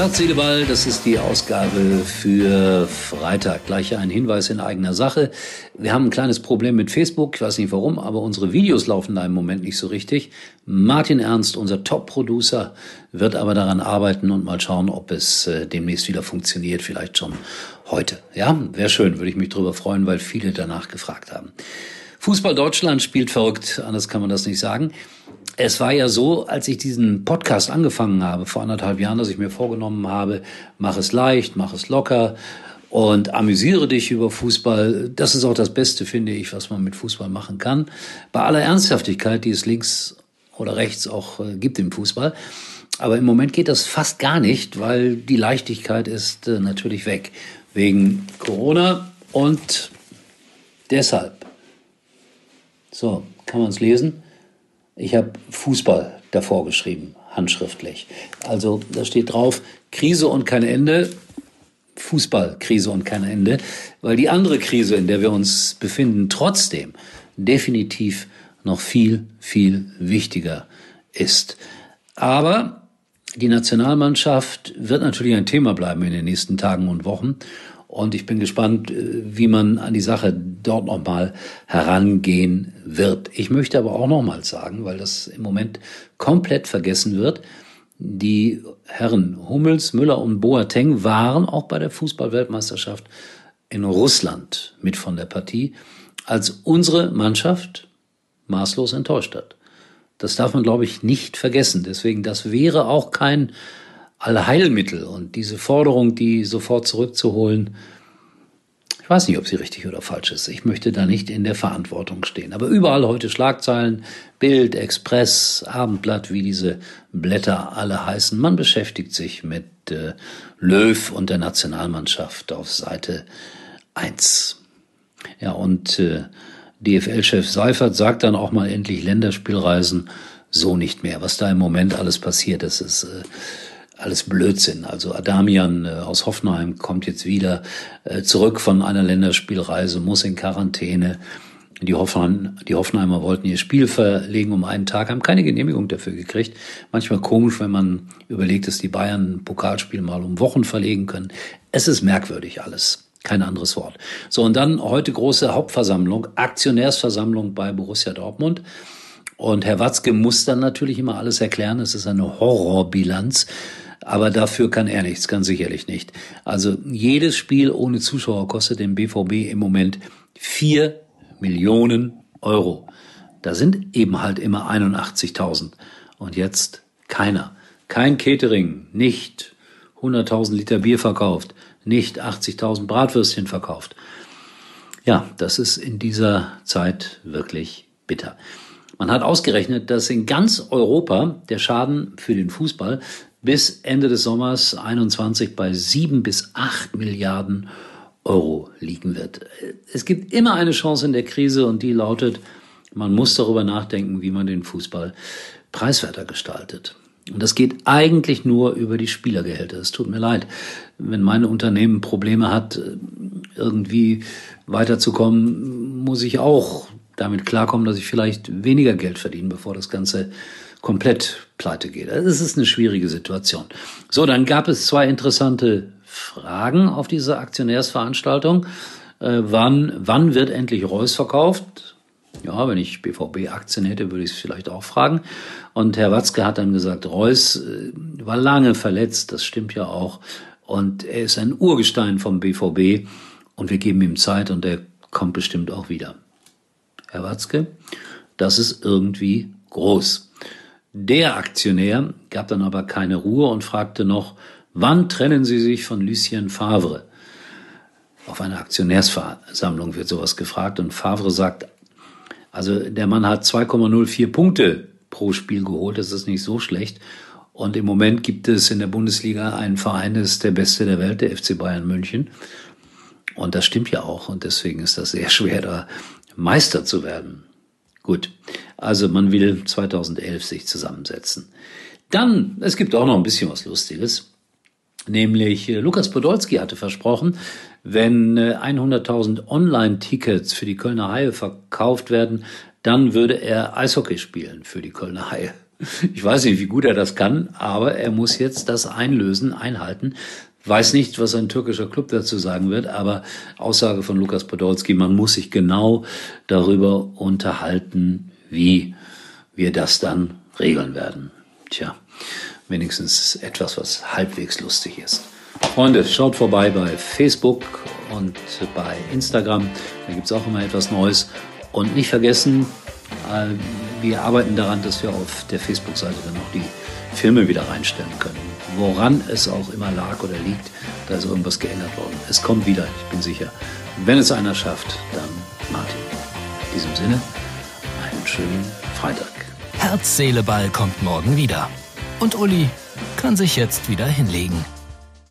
Herz, Seele, das ist die Ausgabe für Freitag. Gleich ein Hinweis in eigener Sache. Wir haben ein kleines Problem mit Facebook, ich weiß nicht warum, aber unsere Videos laufen da im Moment nicht so richtig. Martin Ernst, unser Top-Producer, wird aber daran arbeiten und mal schauen, ob es äh, demnächst wieder funktioniert, vielleicht schon heute. Ja, wäre schön, würde ich mich drüber freuen, weil viele danach gefragt haben. Fußball Deutschland spielt verrückt, anders kann man das nicht sagen es war ja so, als ich diesen Podcast angefangen habe, vor anderthalb Jahren, dass ich mir vorgenommen habe, mach es leicht, mach es locker und amüsiere dich über Fußball. Das ist auch das Beste, finde ich, was man mit Fußball machen kann. Bei aller Ernsthaftigkeit, die es links oder rechts auch äh, gibt im Fußball. Aber im Moment geht das fast gar nicht, weil die Leichtigkeit ist äh, natürlich weg. Wegen Corona und deshalb. So, kann man es lesen? Ich habe Fußball davor geschrieben, handschriftlich. Also da steht drauf, Krise und kein Ende, Fußball, Krise und kein Ende, weil die andere Krise, in der wir uns befinden, trotzdem definitiv noch viel, viel wichtiger ist. Aber die Nationalmannschaft wird natürlich ein Thema bleiben in den nächsten Tagen und Wochen. Und ich bin gespannt, äh, wie man an die Sache dort nochmal herangehen wird. Ich möchte aber auch nochmal sagen, weil das im Moment komplett vergessen wird, die Herren Hummels, Müller und Boateng waren auch bei der Fußballweltmeisterschaft in Russland mit von der Partie, als unsere Mannschaft maßlos enttäuscht hat. Das darf man, glaube ich, nicht vergessen. Deswegen, das wäre auch kein Allheilmittel. Und diese Forderung, die sofort zurückzuholen, ich weiß nicht, ob sie richtig oder falsch ist. Ich möchte da nicht in der Verantwortung stehen. Aber überall heute Schlagzeilen, Bild, Express, Abendblatt, wie diese Blätter alle heißen. Man beschäftigt sich mit äh, Löw und der Nationalmannschaft auf Seite 1. Ja, und äh, DFL-Chef Seifert sagt dann auch mal endlich Länderspielreisen so nicht mehr. Was da im Moment alles passiert, das ist äh, alles Blödsinn. Also Adamian äh, aus Hoffenheim kommt jetzt wieder äh, zurück von einer Länderspielreise, muss in Quarantäne. Die, Hoffenheim, die Hoffenheimer wollten ihr Spiel verlegen um einen Tag, haben keine Genehmigung dafür gekriegt. Manchmal komisch, wenn man überlegt, dass die Bayern ein Pokalspiel mal um Wochen verlegen können. Es ist merkwürdig alles. Kein anderes Wort. So, und dann heute große Hauptversammlung, Aktionärsversammlung bei Borussia Dortmund. Und Herr Watzke muss dann natürlich immer alles erklären. Es ist eine Horrorbilanz. Aber dafür kann er nichts, ganz sicherlich nicht. Also jedes Spiel ohne Zuschauer kostet dem BVB im Moment vier Millionen Euro. Da sind eben halt immer 81.000. Und jetzt keiner. Kein Catering, nicht 100.000 Liter Bier verkauft, nicht 80.000 Bratwürstchen verkauft. Ja, das ist in dieser Zeit wirklich bitter. Man hat ausgerechnet, dass in ganz Europa der Schaden für den Fußball bis Ende des Sommers 21 bei sieben bis acht Milliarden Euro liegen wird. Es gibt immer eine Chance in der Krise und die lautet, man muss darüber nachdenken, wie man den Fußball preiswerter gestaltet. Und das geht eigentlich nur über die Spielergehälter. Es tut mir leid, wenn mein Unternehmen Probleme hat, irgendwie weiterzukommen, muss ich auch damit klarkommen, dass ich vielleicht weniger Geld verdiene, bevor das Ganze komplett pleite geht. Also es ist eine schwierige Situation. So, dann gab es zwei interessante Fragen auf dieser Aktionärsveranstaltung. Äh, wann, wann wird endlich Reus verkauft? Ja, wenn ich BVB-Aktien hätte, würde ich es vielleicht auch fragen. Und Herr Watzke hat dann gesagt, Reus äh, war lange verletzt, das stimmt ja auch. Und er ist ein Urgestein vom BVB und wir geben ihm Zeit und er kommt bestimmt auch wieder. Herr Watzke, das ist irgendwie groß. Der Aktionär gab dann aber keine Ruhe und fragte noch, wann trennen Sie sich von Lucien Favre? Auf einer Aktionärsversammlung wird sowas gefragt und Favre sagt, also der Mann hat 2,04 Punkte pro Spiel geholt, das ist nicht so schlecht. Und im Moment gibt es in der Bundesliga einen Verein, das ist der beste der Welt, der FC Bayern München. Und das stimmt ja auch. Und deswegen ist das sehr schwer, da Meister zu werden. Gut, also man will 2011 sich zusammensetzen. Dann, es gibt auch noch ein bisschen was Lustiges. Nämlich äh, Lukas Podolski hatte versprochen, wenn 100.000 äh, Online-Tickets für die Kölner Haie verkauft werden, dann würde er Eishockey spielen für die Kölner Haie. Ich weiß nicht, wie gut er das kann, aber er muss jetzt das einlösen, einhalten. Weiß nicht, was ein türkischer Club dazu sagen wird, aber Aussage von Lukas Podolski, man muss sich genau darüber unterhalten, wie wir das dann regeln werden. Tja, wenigstens etwas, was halbwegs lustig ist. Freunde, schaut vorbei bei Facebook und bei Instagram. Da gibt's auch immer etwas Neues. Und nicht vergessen, äh, wir arbeiten daran, dass wir auf der Facebook-Seite dann auch die Filme wieder reinstellen können. Woran es auch immer lag oder liegt, da ist irgendwas geändert worden. Es kommt wieder, ich bin sicher. Wenn es einer schafft, dann Martin. In diesem Sinne, einen schönen Freitag. Herz, Seele, Ball kommt morgen wieder. Und Uli kann sich jetzt wieder hinlegen.